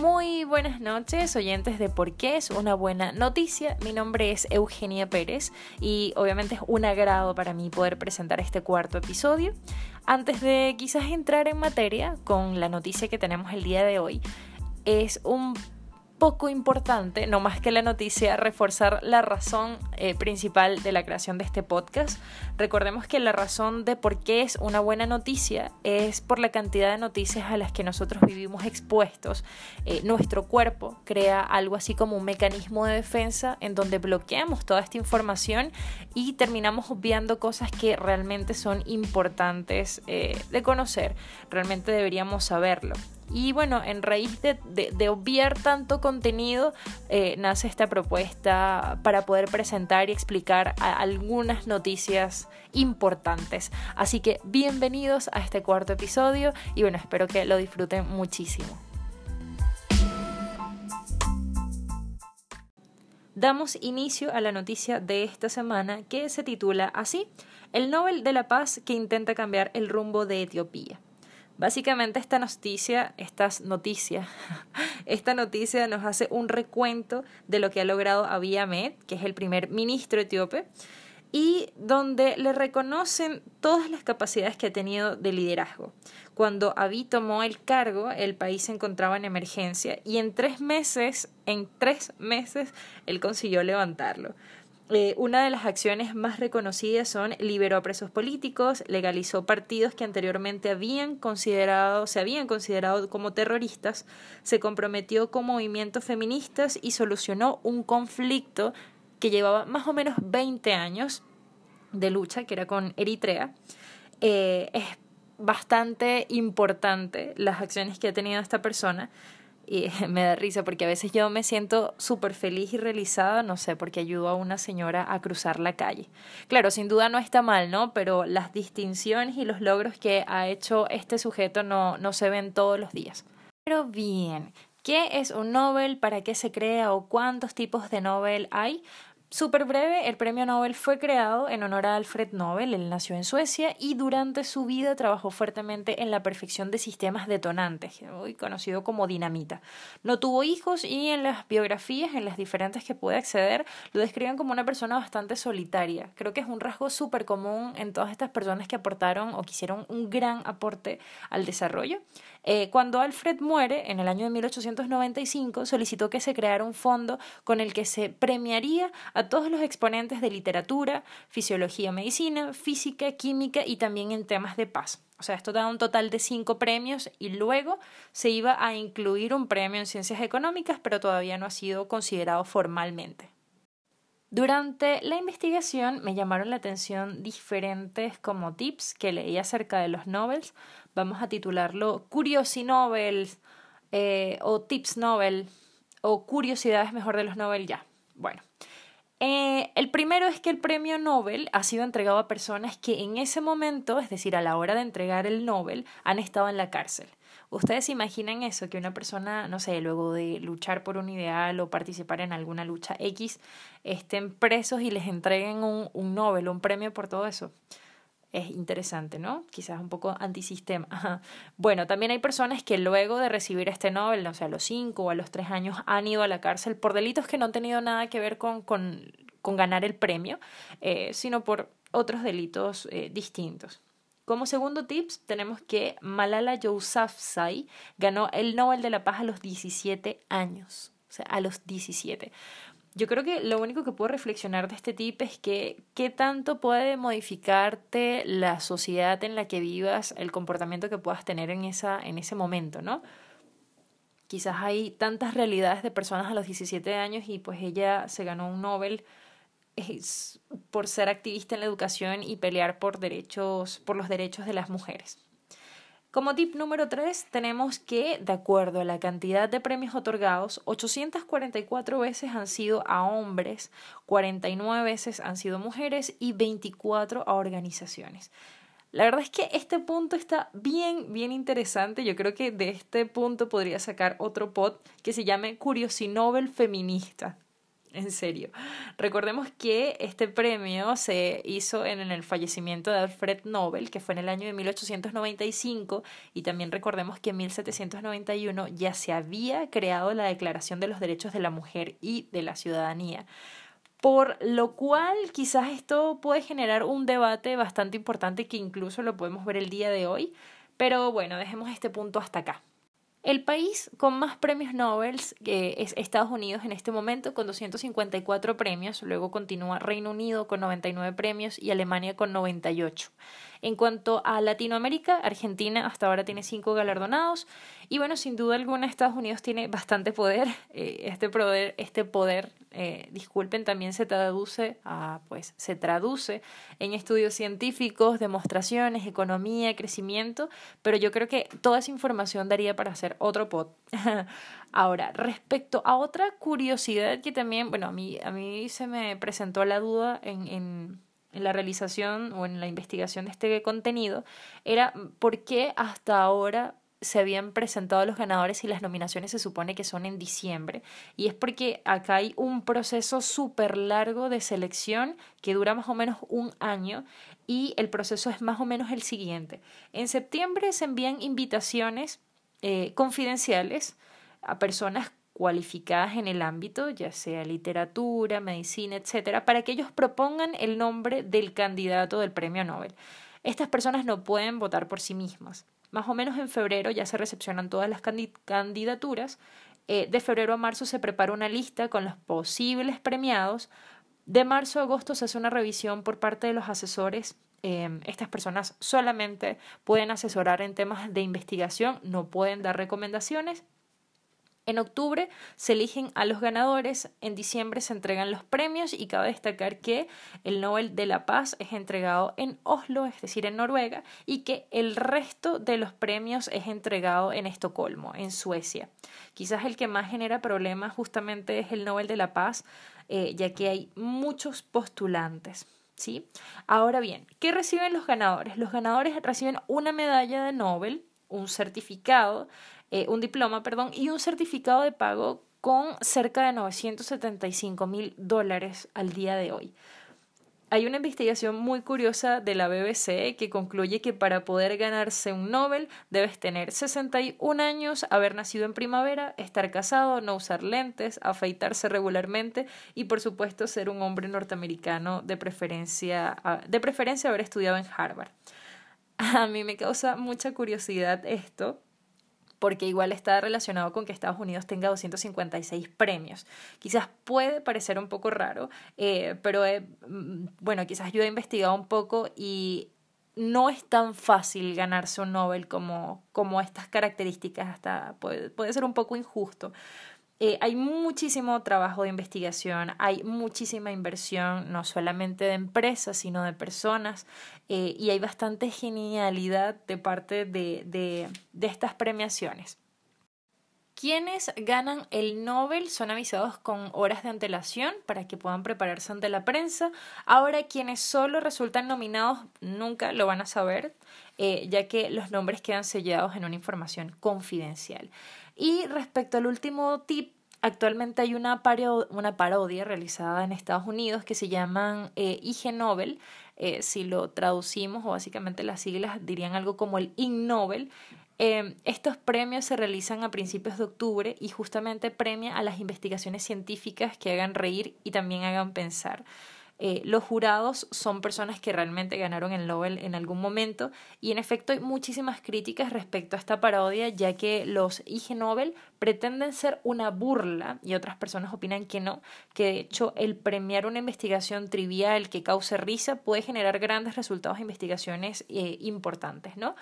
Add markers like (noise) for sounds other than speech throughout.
Muy buenas noches, oyentes de Por qué es una buena noticia. Mi nombre es Eugenia Pérez y obviamente es un agrado para mí poder presentar este cuarto episodio. Antes de quizás entrar en materia con la noticia que tenemos el día de hoy, es un poco importante, no más que la noticia, reforzar la razón eh, principal de la creación de este podcast. Recordemos que la razón de por qué es una buena noticia es por la cantidad de noticias a las que nosotros vivimos expuestos. Eh, nuestro cuerpo crea algo así como un mecanismo de defensa en donde bloqueamos toda esta información y terminamos obviando cosas que realmente son importantes eh, de conocer. Realmente deberíamos saberlo. Y bueno, en raíz de, obviar tanto contenido, eh, nace esta propuesta para poder presentar y explicar algunas noticias importantes. Así que bienvenidos a este cuarto episodio y bueno, espero que lo disfruten muchísimo. Damos inicio a la noticia de esta semana que se titula así, El Nobel de la Paz que intenta cambiar el rumbo de Etiopía. Básicamente esta noticia, estas noticias, (laughs) esta noticia nos hace un recuento de lo que ha logrado Abiy Ahmed, que es el primer ministro etíope, y donde le reconocen todas las capacidades que ha tenido de liderazgo. Cuando Abiy tomó el cargo, el país se encontraba en emergencia y en tres meses, en tres meses, él consiguió levantarlo. Eh, una de las acciones más reconocidas son liberó a presos políticos, legalizó partidos que anteriormente habían considerado, se habían considerado como terroristas, se comprometió con movimientos feministas y solucionó un conflicto que llevaba más o menos 20 años de lucha, que era con Eritrea. Eh, es bastante importante las acciones que ha tenido esta persona y (laughs) me da risa porque a veces yo me siento súper feliz y realizada, no sé, porque ayudo a una señora a cruzar la calle. Claro, sin duda no está mal, ¿no? Pero las distinciones y los logros que ha hecho este sujeto no, no se ven todos los días. Pero bien, ¿Qué es un Nobel? ¿Para qué se crea? ¿O cuántos tipos de Nobel hay? Súper breve, el premio Nobel fue creado en honor a Alfred Nobel, él nació en Suecia y durante su vida trabajó fuertemente en la perfección de sistemas detonantes, hoy conocido como dinamita. No tuvo hijos y en las biografías, en las diferentes que pude acceder, lo describen como una persona bastante solitaria. Creo que es un rasgo súper común en todas estas personas que aportaron o que hicieron un gran aporte al desarrollo. Eh, cuando Alfred muere, en el año de 1895, solicitó que se creara un fondo con el que se premiaría a todos los exponentes de literatura, fisiología, medicina, física, química y también en temas de paz. O sea, esto da un total de cinco premios y luego se iba a incluir un premio en ciencias económicas, pero todavía no ha sido considerado formalmente. Durante la investigación me llamaron la atención diferentes como tips que leí acerca de los novels. Vamos a titularlo Curiosi Novels eh, o Tips Novel o Curiosidades mejor de los Nobel ya. Bueno, eh, el primero es que el premio Nobel ha sido entregado a personas que en ese momento, es decir, a la hora de entregar el Nobel, han estado en la cárcel. ¿Ustedes imaginan eso? Que una persona, no sé, luego de luchar por un ideal o participar en alguna lucha X, estén presos y les entreguen un, un Nobel, un premio por todo eso. Es interesante, ¿no? Quizás un poco antisistema. Bueno, también hay personas que luego de recibir este Nobel, no sé, a los cinco o a los tres años, han ido a la cárcel por delitos que no han tenido nada que ver con, con, con ganar el premio, eh, sino por otros delitos eh, distintos. Como segundo tips, tenemos que Malala Yousafzai ganó el Nobel de la Paz a los 17 años. O sea, a los 17. Yo creo que lo único que puedo reflexionar de este tip es que qué tanto puede modificarte la sociedad en la que vivas, el comportamiento que puedas tener en, esa, en ese momento, ¿no? Quizás hay tantas realidades de personas a los 17 años y pues ella se ganó un Nobel es por ser activista en la educación y pelear por derechos, por los derechos de las mujeres. Como tip número 3 tenemos que, de acuerdo a la cantidad de premios otorgados, 844 veces han sido a hombres, 49 veces han sido mujeres y 24 a organizaciones. La verdad es que este punto está bien, bien interesante. Yo creo que de este punto podría sacar otro pod que se llame Curiosinobel Feminista en serio. Recordemos que este premio se hizo en el fallecimiento de Alfred Nobel, que fue en el año de 1895, y también recordemos que en 1791 ya se había creado la Declaración de los Derechos de la Mujer y de la Ciudadanía. Por lo cual quizás esto puede generar un debate bastante importante que incluso lo podemos ver el día de hoy, pero bueno, dejemos este punto hasta acá. El país con más premios Nobel es Estados Unidos en este momento con 254 premios, luego continúa Reino Unido con 99 premios y Alemania con 98. En cuanto a Latinoamérica, Argentina hasta ahora tiene cinco galardonados y bueno, sin duda alguna Estados Unidos tiene bastante poder. Eh, este poder, este poder eh, disculpen, también se traduce a, pues, se traduce en estudios científicos, demostraciones, economía, crecimiento, pero yo creo que toda esa información daría para hacer otro pod. (laughs) Ahora, respecto a otra curiosidad que también, bueno, a mí, a mí se me presentó la duda en, en en la realización o en la investigación de este contenido era por qué hasta ahora se habían presentado los ganadores y las nominaciones se supone que son en diciembre. Y es porque acá hay un proceso súper largo de selección que dura más o menos un año y el proceso es más o menos el siguiente. En septiembre se envían invitaciones eh, confidenciales a personas cualificadas en el ámbito, ya sea literatura, medicina, etcétera, para que ellos propongan el nombre del candidato del premio Nobel. Estas personas no pueden votar por sí mismas. Más o menos en febrero ya se recepcionan todas las candidaturas. Eh, de febrero a marzo se prepara una lista con los posibles premiados. De marzo a agosto se hace una revisión por parte de los asesores. Em, estas personas solamente pueden asesorar en temas de investigación, no pueden dar recomendaciones en octubre se eligen a los ganadores, en diciembre se entregan los premios y cabe destacar que el Nobel de la Paz es entregado en Oslo, es decir, en Noruega, y que el resto de los premios es entregado en Estocolmo, en Suecia. Quizás el que más genera problemas justamente es el Nobel de la Paz, eh, ya que hay muchos postulantes. ¿sí? Ahora bien, ¿qué reciben los ganadores? Los ganadores reciben una medalla de Nobel, un certificado, eh, un diploma, perdón, y un certificado de pago con cerca de 975 mil dólares al día de hoy. Hay una investigación muy curiosa de la BBC que concluye que para poder ganarse un Nobel debes tener 61 años, haber nacido en primavera, estar casado, no usar lentes, afeitarse regularmente y por supuesto ser un hombre norteamericano de preferencia, ah, de preferencia haber estudiado en Harvard. (laughs) A mí me causa mucha curiosidad esto porque igual está relacionado con que Estados Unidos tenga 256 premios. Quizás puede parecer un poco raro, eh, pero eh, mm, bueno, quizás yo he investigado un poco y no es tan fácil ganarse un Nobel como, como estas características, hasta puede, puede ser un poco injusto. Eh, hay muchísimo trabajo de investigación, hay muchísima inversión, no solamente de empresas, sino de personas, eh, y hay bastante genialidad de parte de, de, de estas premiaciones. Quienes ganan el Nobel son avisados con horas de antelación para que puedan prepararse ante la prensa. Ahora quienes solo resultan nominados nunca lo van a saber, eh, ya que los nombres quedan sellados en una información confidencial. Y respecto al último tip, actualmente hay una, parodia realizada en Estados Unidos que se llama eh, IG Nobel. Eh, si lo traducimos o básicamente las siglas dirían algo como el Ig Nobel. Eh, estos premios se realizan a principios de octubre y justamente premia a las investigaciones científicas que hagan reír y también hagan pensar. Eh, los jurados son personas que realmente ganaron el Nobel en algún momento y en efecto hay muchísimas críticas respecto a esta parodia ya que los IG Nobel pretenden ser una burla y otras personas opinan que no, que de hecho el premiar una investigación trivial que cause risa puede generar grandes resultados de investigaciones eh, importantes, ¿no?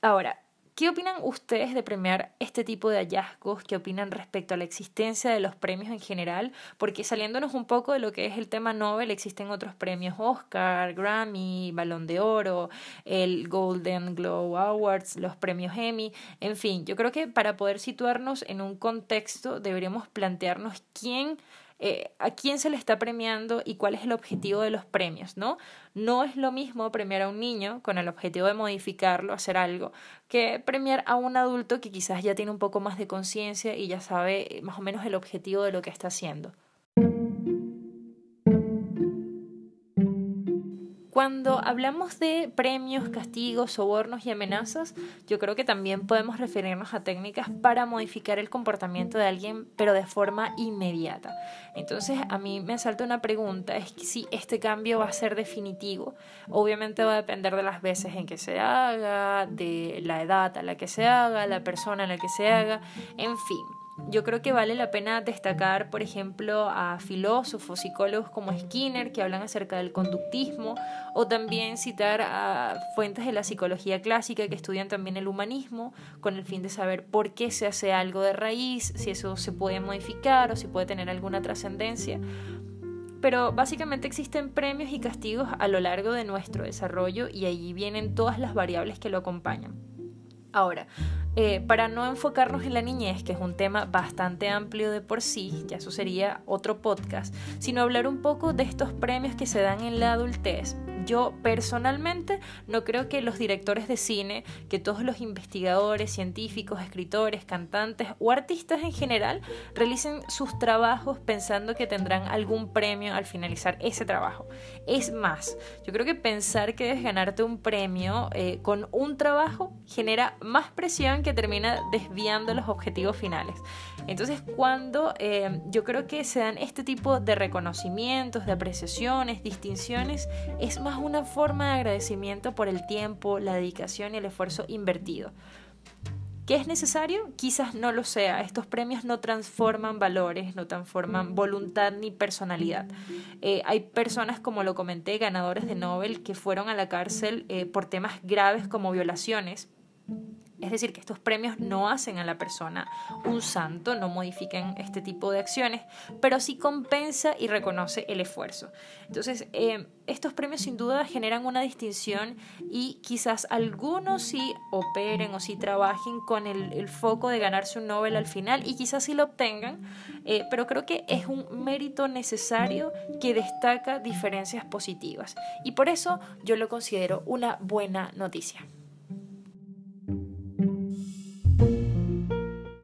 Ahora, ¿Qué opinan ustedes de premiar este tipo de hallazgos? ¿Qué opinan respecto a la existencia de los premios en general? Porque saliéndonos un poco de lo que es el tema Nobel, existen otros premios Oscar, Grammy, Balón de Oro, el Golden Globe Awards, los premios Emmy, en fin, yo creo que para poder situarnos en un contexto deberíamos plantearnos quién eh, a quién se le está premiando y cuál es el objetivo de los premios, ¿no? No es lo mismo premiar a un niño con el objetivo de modificarlo, hacer algo, que premiar a un adulto que quizás ya tiene un poco más de conciencia y ya sabe más o menos el objetivo de lo que está haciendo. Cuando hablamos de premios, castigos, sobornos y amenazas, yo creo que también podemos referirnos a técnicas para modificar el comportamiento de alguien, pero de forma inmediata. Entonces, a mí me salta una pregunta, es si este cambio va a ser definitivo. Obviamente va a depender de las veces en que se haga, de la edad a la que se haga, la persona a la que se haga, en fin yo creo que vale la pena destacar, por ejemplo, a filósofos, psicólogos como Skinner, que hablan acerca del conductismo, o también citar a fuentes de la psicología clásica que estudian también el humanismo, con el fin de saber por qué se hace algo de raíz, si eso se puede modificar o si puede tener alguna trascendencia. Pero básicamente existen premios y castigos a lo largo de nuestro desarrollo y allí vienen todas las variables que lo acompañan. Ahora, eh, para no enfocarnos en la niñez, que es un tema bastante amplio de por sí, ya eso sería otro podcast, sino hablar un poco de estos premios que se dan en la adultez yo personalmente no creo que los directores de cine, que todos los investigadores, científicos, escritores, cantantes o artistas en general realicen sus trabajos pensando que tendrán algún premio al finalizar ese trabajo. Es más, yo creo que pensar que debes ganarte un premio eh, con un trabajo genera más presión que termina desviando los objetivos finales. Entonces, cuando eh, yo creo que se dan este tipo de reconocimientos, de apreciaciones, distinciones, es más una forma de agradecimiento por el tiempo, la dedicación y el esfuerzo invertido. ¿Qué es necesario? Quizás no lo sea. Estos premios no transforman valores, no transforman voluntad ni personalidad. Eh, hay personas, como lo comenté, ganadores de Nobel, que fueron a la cárcel eh, por temas graves como violaciones es decir, que estos premios no hacen a la persona un santo, no modifican este tipo de acciones, pero sí compensa y reconoce el esfuerzo. Entonces, eh, estos premios sin duda generan una distinción y quizás algunos sí operen o sí trabajen con el, foco de ganarse un Nobel al final y quizás sí lo obtengan, eh, pero creo que es un mérito necesario que destaca diferencias positivas y por eso yo lo considero una buena noticia.